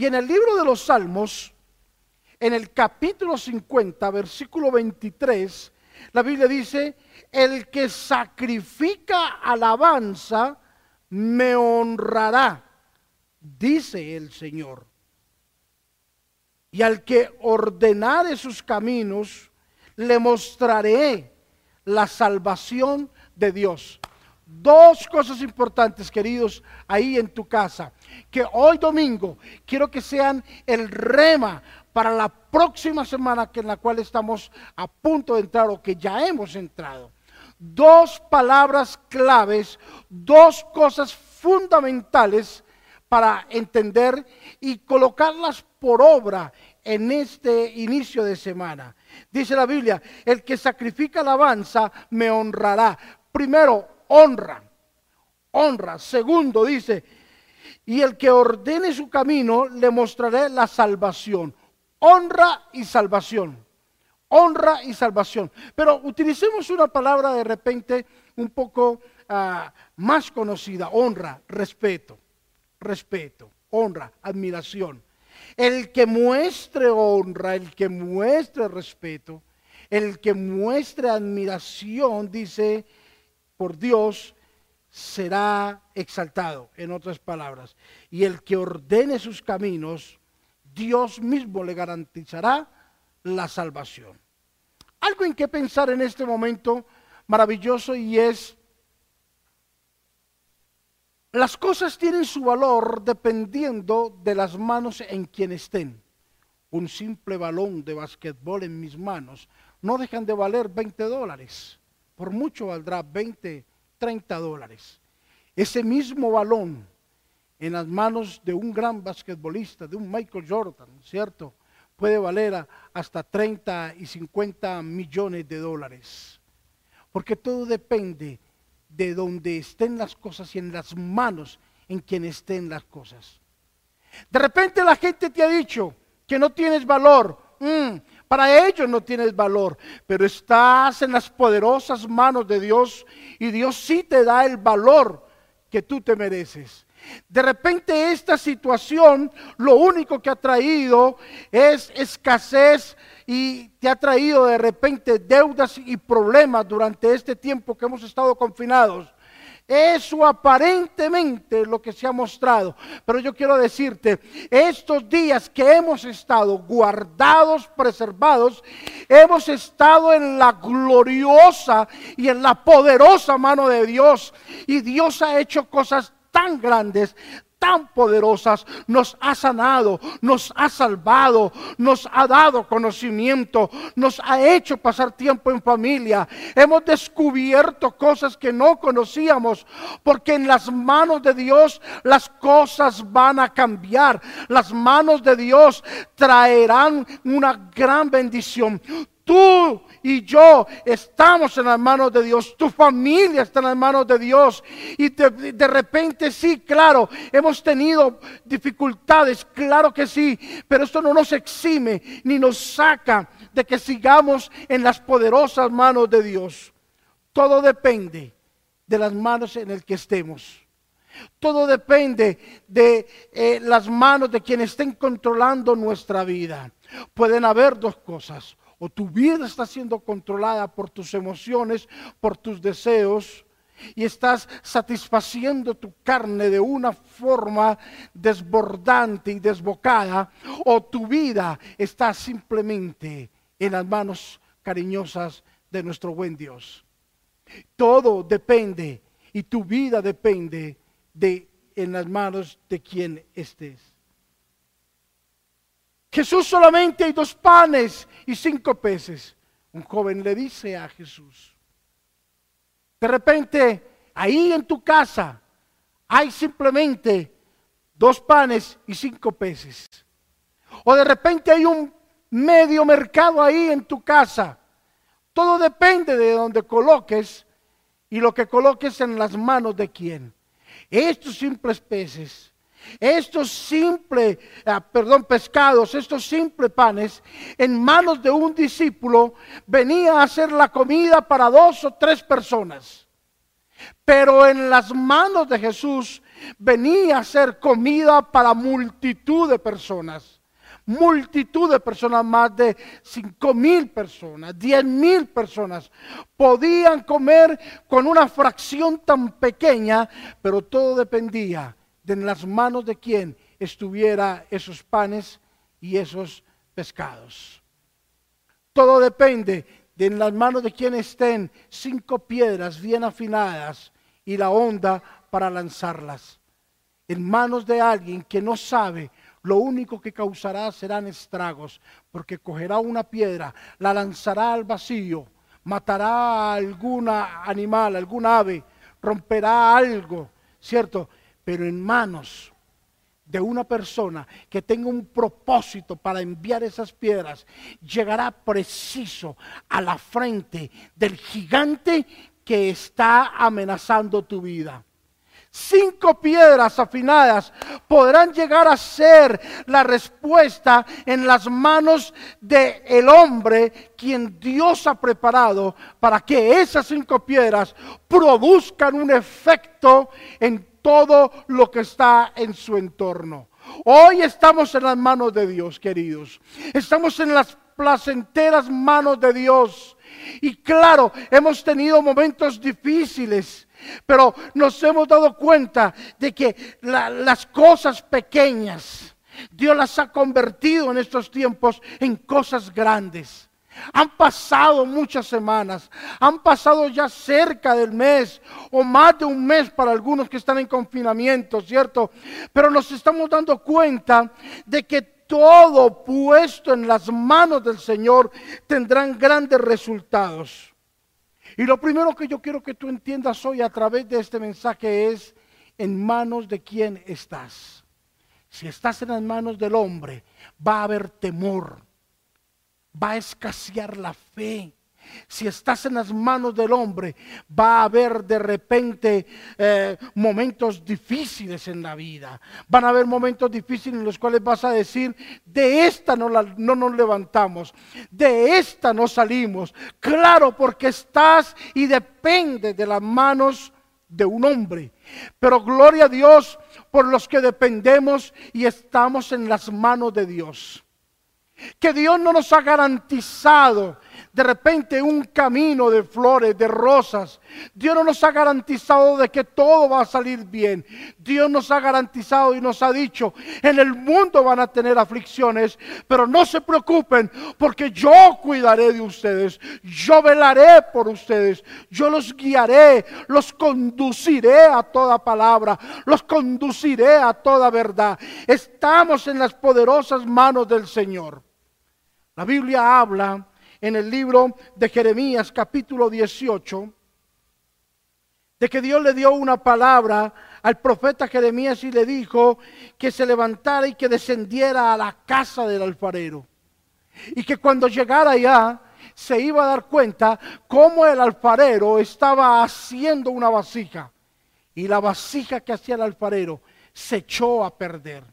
Y en el libro de los Salmos, en el capítulo 50, versículo 23, la Biblia dice, el que sacrifica alabanza me honrará, dice el Señor. Y al que ordenare sus caminos, le mostraré la salvación de Dios. Dos cosas importantes, queridos, ahí en tu casa, que hoy domingo quiero que sean el rema para la próxima semana que en la cual estamos a punto de entrar o que ya hemos entrado. Dos palabras claves, dos cosas fundamentales para entender y colocarlas por obra en este inicio de semana. Dice la Biblia, el que sacrifica alabanza me honrará. Primero, honra, honra. Segundo, dice, y el que ordene su camino le mostraré la salvación. Honra y salvación. Honra y salvación. Pero utilicemos una palabra de repente un poco ah, más conocida. Honra, respeto. Respeto, honra, admiración. El que muestre honra, el que muestre respeto, el que muestre admiración, dice, por Dios, será exaltado, en otras palabras. Y el que ordene sus caminos, Dios mismo le garantizará la salvación. Algo en que pensar en este momento maravilloso y es, las cosas tienen su valor dependiendo de las manos en quien estén. Un simple balón de basquetbol en mis manos no dejan de valer 20 dólares. Por mucho valdrá 20, 30 dólares. Ese mismo balón en las manos de un gran basquetbolista, de un Michael Jordan, ¿cierto? Puede valer hasta 30 y 50 millones de dólares. Porque todo depende de donde estén las cosas y en las manos en quien estén las cosas. De repente la gente te ha dicho que no tienes valor. Mm, para ellos no tienes valor, pero estás en las poderosas manos de Dios y Dios sí te da el valor que tú te mereces. De repente esta situación lo único que ha traído es escasez y te ha traído de repente deudas y problemas durante este tiempo que hemos estado confinados. Eso aparentemente es lo que se ha mostrado. Pero yo quiero decirte, estos días que hemos estado guardados, preservados, hemos estado en la gloriosa y en la poderosa mano de Dios. Y Dios ha hecho cosas tan grandes, tan poderosas, nos ha sanado, nos ha salvado, nos ha dado conocimiento, nos ha hecho pasar tiempo en familia. Hemos descubierto cosas que no conocíamos, porque en las manos de Dios las cosas van a cambiar. Las manos de Dios traerán una gran bendición. Tú y yo estamos en las manos de Dios, tu familia está en las manos de Dios. Y de, repente sí, claro, hemos tenido dificultades, claro que sí, pero esto no nos exime ni nos saca de que sigamos en las poderosas manos de Dios. Todo depende de las manos en el que estemos. Todo depende de eh, las manos de quienes estén controlando nuestra vida. Pueden haber dos cosas o tu vida está siendo controlada por tus emociones, por tus deseos, y estás satisfaciendo tu carne de una forma desbordante y desbocada, o tu vida está simplemente en las manos cariñosas de nuestro buen Dios. Todo depende y tu vida depende de en las manos de quien estés. Jesús solamente hay dos panes y cinco peces. Un joven le dice a Jesús, de repente, ahí en tu casa hay simplemente dos panes y cinco peces. O de repente hay un medio mercado ahí en tu casa. Todo depende de donde coloques y lo que coloques en las manos de quién. Estos simples peces estos simples, ah, perdón, pescados, estos simples panes, en manos de un discípulo, venía a hacer la comida para dos o tres personas. Pero en las manos de Jesús venía a ser comida para multitud de personas multitud de personas, más de cinco mil personas, diez mil personas, podían comer con una fracción tan pequeña, pero todo dependía de en las manos de quien estuviera esos panes y esos pescados. Todo depende de en las manos de quien estén cinco piedras bien afinadas y la onda para lanzarlas. En manos de alguien que no sabe lo único que causará serán estragos, porque cogerá una piedra, la lanzará al vacío, matará a algún animal, algún ave, romperá algo, ¿cierto? Pero en manos de una persona que tenga un propósito para enviar esas piedras, llegará preciso a la frente del gigante que está amenazando tu vida. Cinco piedras afinadas podrán llegar a ser la respuesta en las manos del el hombre quien Dios ha preparado para que esas cinco piedras produzcan un efecto en todo lo que está en su entorno. Hoy estamos en las manos de Dios, queridos. Estamos en las placenteras manos de Dios. Y claro, hemos tenido momentos difíciles pero nos hemos dado cuenta de que las cosas pequeñas, Dios las ha convertido en estos tiempos en cosas grandes. Han pasado muchas semanas, han pasado ya cerca del mes o más de un mes para algunos que están en confinamiento, ¿cierto? Pero nos estamos dando cuenta de que todo puesto en las manos del Señor tendrán grandes resultados. Y lo primero que yo quiero que tú entiendas hoy a través de este mensaje es en manos de quién estás. Si estás en las manos del hombre, va a haber temor, va a escasear la fe, si estás en las manos del hombre, va a haber de repente eh, momentos difíciles en la vida. Van a haber momentos difíciles en los cuales vas a decir, de esta no, no nos levantamos, de esta no salimos. Claro, porque estás y depende de las manos de un hombre. Pero gloria a Dios por los que dependemos y estamos en las manos de Dios. Que Dios no nos ha garantizado de repente un camino de flores, de rosas. Dios no nos ha garantizado de que todo va a salir bien. Dios nos ha garantizado y nos ha dicho, en el mundo van a tener aflicciones, pero no se preocupen porque yo cuidaré de ustedes. Yo velaré por ustedes. Yo los guiaré, los conduciré a toda palabra, los conduciré a toda verdad. Estamos en las poderosas manos del Señor. La Biblia habla en el libro de Jeremías capítulo 18, de que Dios le dio una palabra al profeta Jeremías y le dijo que se levantara y que descendiera a la casa del alfarero. Y que cuando llegara allá se iba a dar cuenta cómo el alfarero estaba haciendo una vasija. Y la vasija que hacía el alfarero se echó a perder.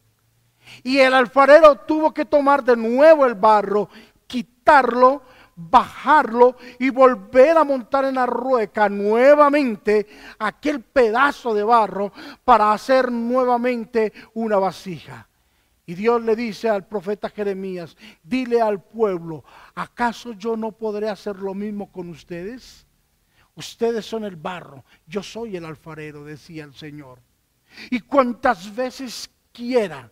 Y el alfarero tuvo que tomar de nuevo el barro, quitarlo bajarlo y volver a montar en la rueca nuevamente aquel pedazo de barro para hacer nuevamente una vasija. Y Dios le dice al profeta Jeremías, dile al pueblo, ¿acaso yo no podré hacer lo mismo con ustedes? Ustedes son el barro, yo soy el alfarero, decía el Señor. Y cuantas veces quiera,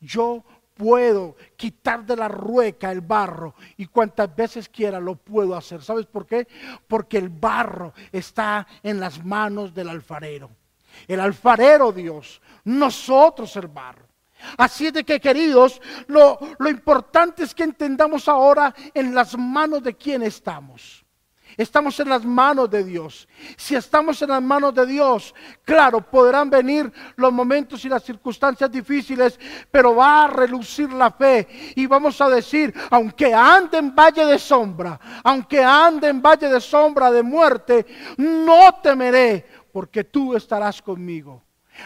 yo puedo quitar de la rueca el barro y cuantas veces quiera lo puedo hacer. ¿Sabes por qué? Porque el barro está en las manos del alfarero. El alfarero Dios, nosotros el barro. Así es de que queridos, lo, lo importante es que entendamos ahora en las manos de quién estamos. Estamos en las manos de Dios. Si estamos en las manos de Dios, claro, podrán venir los momentos y las circunstancias difíciles, pero va a relucir la fe y vamos a decir, aunque ande en valle de sombra, aunque ande en valle de sombra de muerte, no temeré, porque tú estarás conmigo.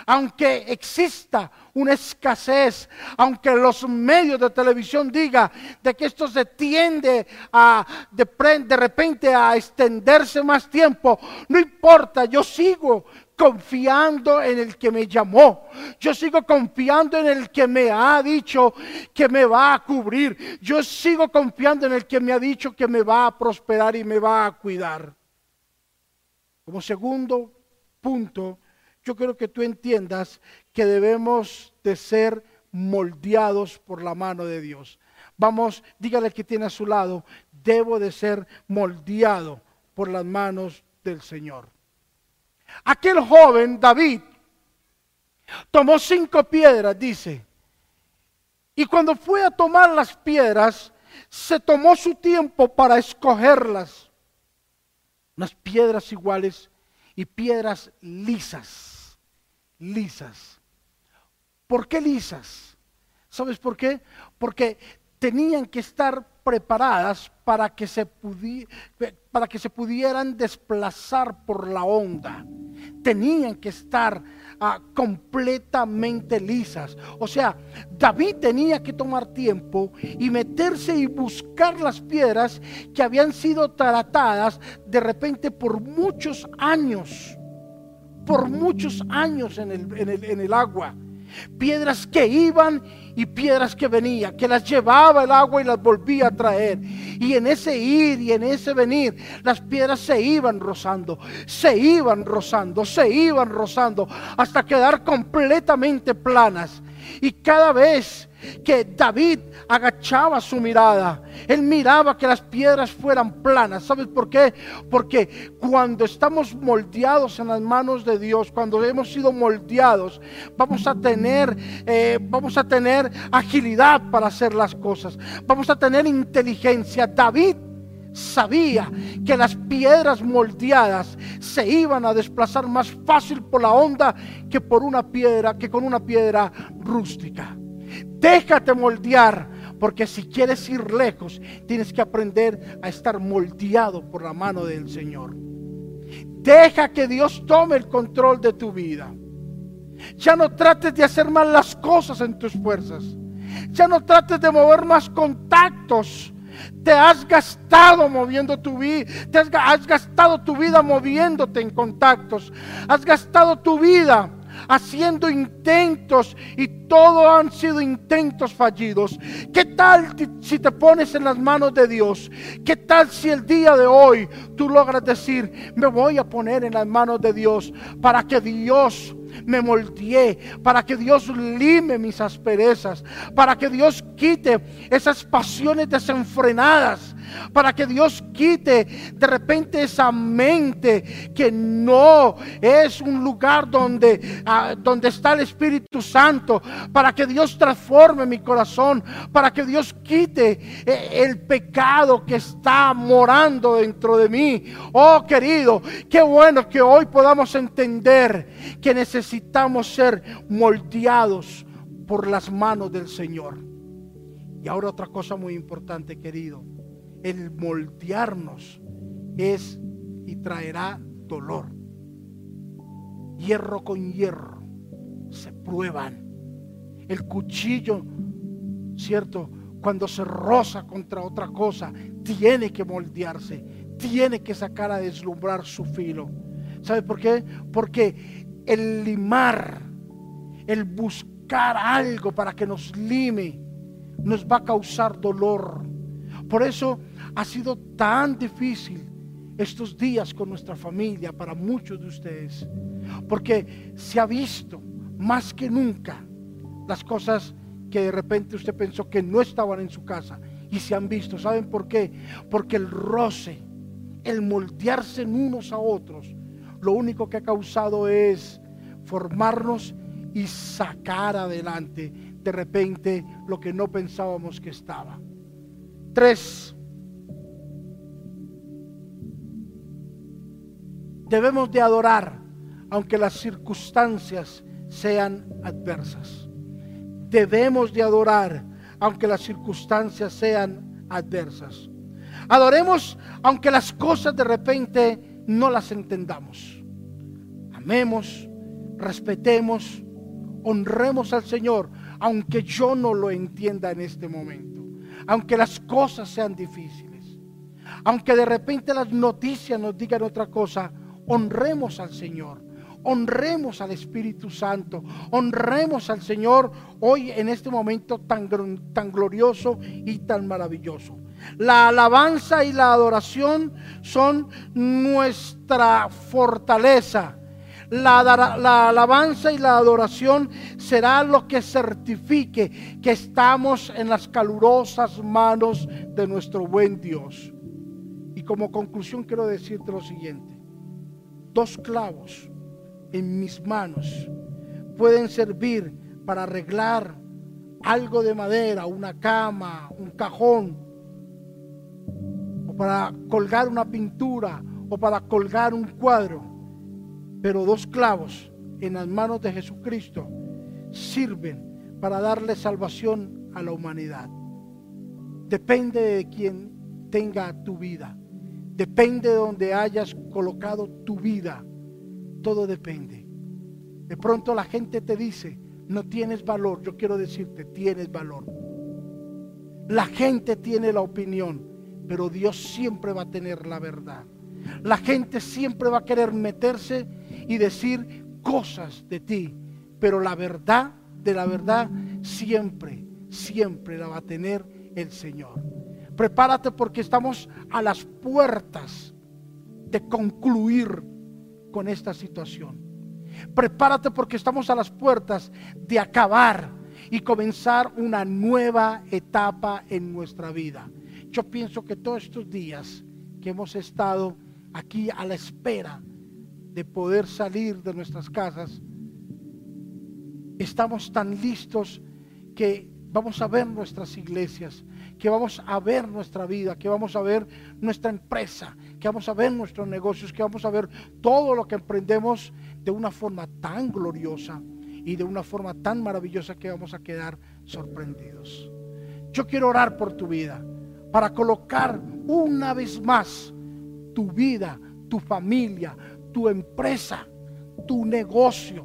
Aunque exista una escasez, aunque los medios de televisión digan de que esto se tiende a de, de repente a extenderse más tiempo, no importa, yo sigo confiando en el que me llamó. Yo sigo confiando en el que me ha dicho que me va a cubrir. Yo sigo confiando en el que me ha dicho que me va a prosperar y me va a cuidar. Como segundo punto, yo quiero que tú entiendas que debemos de ser moldeados por la mano de Dios. Vamos, dígale que tiene a su lado, debo de ser moldeado por las manos del Señor. Aquel joven, David, tomó cinco piedras, dice, y cuando fue a tomar las piedras, se tomó su tiempo para escogerlas. Unas piedras iguales y piedras lisas, lisas. ¿Por qué lisas? ¿Sabes por qué? Porque tenían que estar preparadas para que se, para que se pudieran desplazar por la onda. Tenían que estar ah, completamente lisas. O sea, David tenía que tomar tiempo y meterse y buscar las piedras que habían sido tratadas de repente por muchos años, por muchos años en el, en el, en el agua. Piedras que iban y piedras que venían, que las llevaba el agua y las volvía a traer. Y en ese ir y en ese venir, las piedras se iban rozando, se iban rozando, se iban rozando, hasta quedar completamente planas. Y cada vez que David agachaba su mirada, él miraba que las piedras fueran planas. ¿Sabes por qué? Porque cuando estamos moldeados en las manos de Dios, cuando hemos sido moldeados, vamos a tener, eh, vamos a tener agilidad para hacer las cosas. Vamos a tener inteligencia. David sabía que las piedras moldeadas se iban a desplazar más fácil por la onda que por una piedra, que con una piedra rústica. Déjate moldear, porque si quieres ir lejos, tienes que aprender a estar moldeado por la mano del Señor. Deja que Dios tome el control de tu vida. Ya no trates de hacer mal las cosas en tus fuerzas. Ya no trates de mover más contactos te has gastado moviendo tu vida, te has, has, gastado tu vida moviéndote en contactos, has gastado tu vida haciendo intentos y todo han sido intentos fallidos. ¿Qué tal si te pones en las manos de Dios? ¿Qué tal si el día de hoy tú logras decir, me voy a poner en las manos de Dios para que Dios me moldeé, para que Dios lime mis asperezas, para que Dios quite esas pasiones desenfrenadas, para que Dios quite de repente esa mente que no es un lugar donde, ah, donde está el Espíritu Santo, para que Dios transforme mi corazón, para que Dios quite eh, el pecado que está morando dentro de mí. Oh querido, qué bueno que hoy podamos entender que necesitamos ser moldeados por las manos del Señor. Y ahora otra cosa muy importante, querido el moldearnos es y traerá dolor. Hierro con hierro se prueban. El cuchillo, ¿cierto? Cuando se roza contra otra cosa, tiene que moldearse, tiene que sacar a deslumbrar su filo. ¿Sabe por qué? Porque el limar, el buscar algo para que nos lime, nos va a causar dolor. Por eso ha sido tan difícil estos días con nuestra familia para muchos de ustedes, porque se ha visto más que nunca las cosas que de repente usted pensó que no estaban en su casa y se han visto. ¿Saben por qué? Porque el roce, el moldearse en unos a otros, lo único que ha causado es formarnos y sacar adelante de repente lo que no pensábamos que estaba. Tres, debemos de adorar aunque las circunstancias sean adversas. Debemos de adorar aunque las circunstancias sean adversas. Adoremos aunque las cosas de repente no las entendamos. Amemos, respetemos, honremos al Señor, aunque yo no lo entienda en este momento, aunque las cosas sean difíciles, aunque de repente las noticias nos digan otra cosa, honremos al Señor, honremos al Espíritu Santo, honremos al Señor hoy en este momento tan, tan glorioso y tan maravilloso. La alabanza y la adoración son nuestra fortaleza. La, alabanza y la adoración será lo que certifique que estamos en las calurosas manos de nuestro buen Dios. Y como conclusión quiero decirte lo siguiente. Dos clavos en mis manos pueden servir para arreglar algo de madera, una cama, un cajón, para colgar una pintura o para colgar un cuadro. Pero dos clavos en las manos de Jesucristo sirven para darle salvación a la humanidad. Depende de quien tenga tu vida. Depende de donde hayas colocado tu vida. Todo depende. De pronto la gente te dice, no tienes valor. Yo quiero decirte, tienes valor. La gente tiene la opinión pero Dios siempre va a tener la verdad. La gente siempre va a querer meterse y decir cosas de ti, pero la verdad de la verdad siempre, siempre la va a tener el Señor. Prepárate porque estamos a las puertas de concluir con esta situación. Prepárate porque estamos a las puertas de acabar y comenzar una nueva etapa en nuestra vida. Yo pienso que todos estos días que hemos estado aquí a la espera de poder salir de nuestras casas, estamos tan listos que vamos a ver nuestras iglesias, que vamos a ver nuestra vida, que vamos a ver nuestra empresa, que vamos a ver nuestros negocios, que vamos a ver todo lo que emprendemos de una forma tan gloriosa y de una forma tan maravillosa que vamos a quedar sorprendidos. Yo quiero orar por tu vida para colocar una vez más tu vida, tu familia, tu empresa, tu negocio,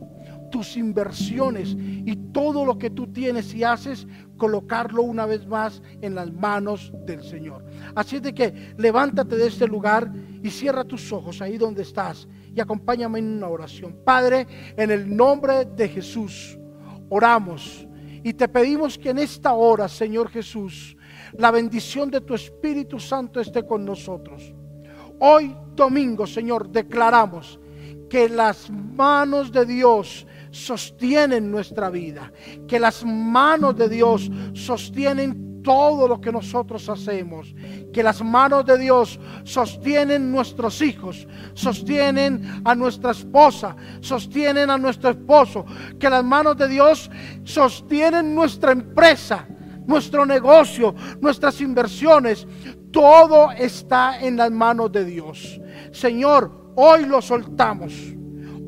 tus inversiones y todo lo que tú tienes y haces, colocarlo una vez más en las manos del Señor. Así de que levántate de este lugar y cierra tus ojos ahí donde estás y acompáñame en una oración. Padre, en el nombre de Jesús, oramos y te pedimos que en esta hora, Señor Jesús, la bendición de tu Espíritu Santo esté con nosotros. Hoy domingo, Señor, declaramos que las manos de Dios sostienen nuestra vida, que las manos de Dios sostienen todo lo que nosotros hacemos, que las manos de Dios sostienen nuestros hijos, sostienen a nuestra esposa, sostienen a nuestro esposo, que las manos de Dios sostienen nuestra empresa nuestro negocio, nuestras inversiones, todo está en las manos de Dios. Señor, hoy lo soltamos.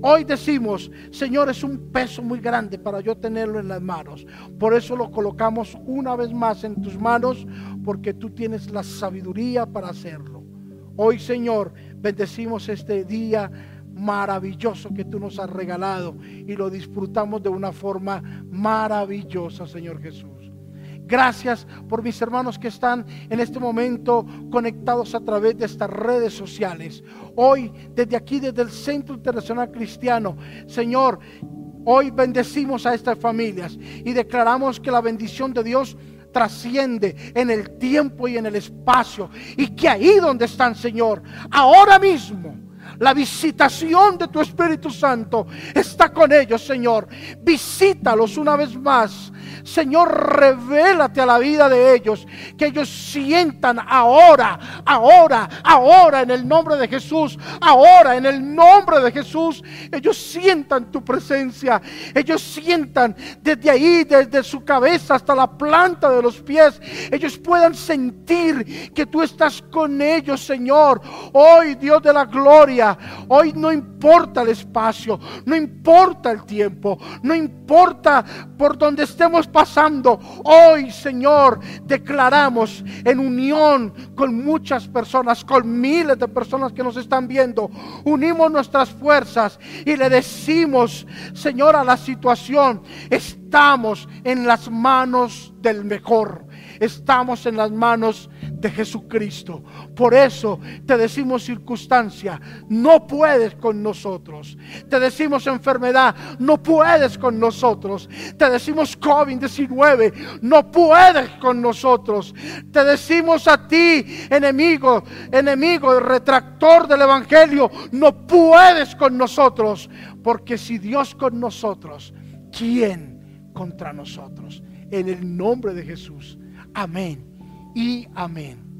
Hoy decimos, Señor, es un peso muy grande para yo tenerlo en las manos. Por eso lo colocamos una vez más en tus manos, porque tú tienes la sabiduría para hacerlo. Hoy, Señor, bendecimos este día maravilloso que tú nos has regalado y lo disfrutamos de una forma maravillosa, Señor Jesús. Gracias por mis hermanos que están en este momento conectados a través de estas redes sociales. Hoy, desde aquí, desde el Centro Internacional Cristiano, Señor, hoy bendecimos a estas familias y declaramos que la bendición de Dios trasciende en el tiempo y en el espacio. Y que ahí donde están, Señor, ahora mismo, la visitación de tu Espíritu Santo está con ellos, Señor. Visítalos una vez más Señor, revélate a la vida de ellos, que ellos sientan ahora, ahora, ahora en el nombre de Jesús, ahora en el nombre de Jesús, ellos sientan tu presencia, ellos sientan desde ahí, desde su cabeza hasta la planta de los pies, ellos puedan sentir que tú estás con ellos, Señor. Hoy, Dios de la gloria, hoy no importa el espacio, no importa el tiempo, no importa por donde estemos pasando. Hoy, Señor, declaramos en unión con personas, con miles de personas que nos están viendo. Unimos nuestras fuerzas y le decimos, Señor, a la situación, estamos en las manos del mejor. Estamos en las manos de Jesucristo. Por eso te decimos circunstancia, no puedes con nosotros. Te decimos enfermedad, no puedes con nosotros. Te decimos COVID-19, no puedes con nosotros. Te decimos a ti, enemigo, enemigo, retractor del Evangelio, no puedes con nosotros. Porque si Dios con nosotros, ¿quién contra nosotros? En el nombre de Jesús. Amén y amén.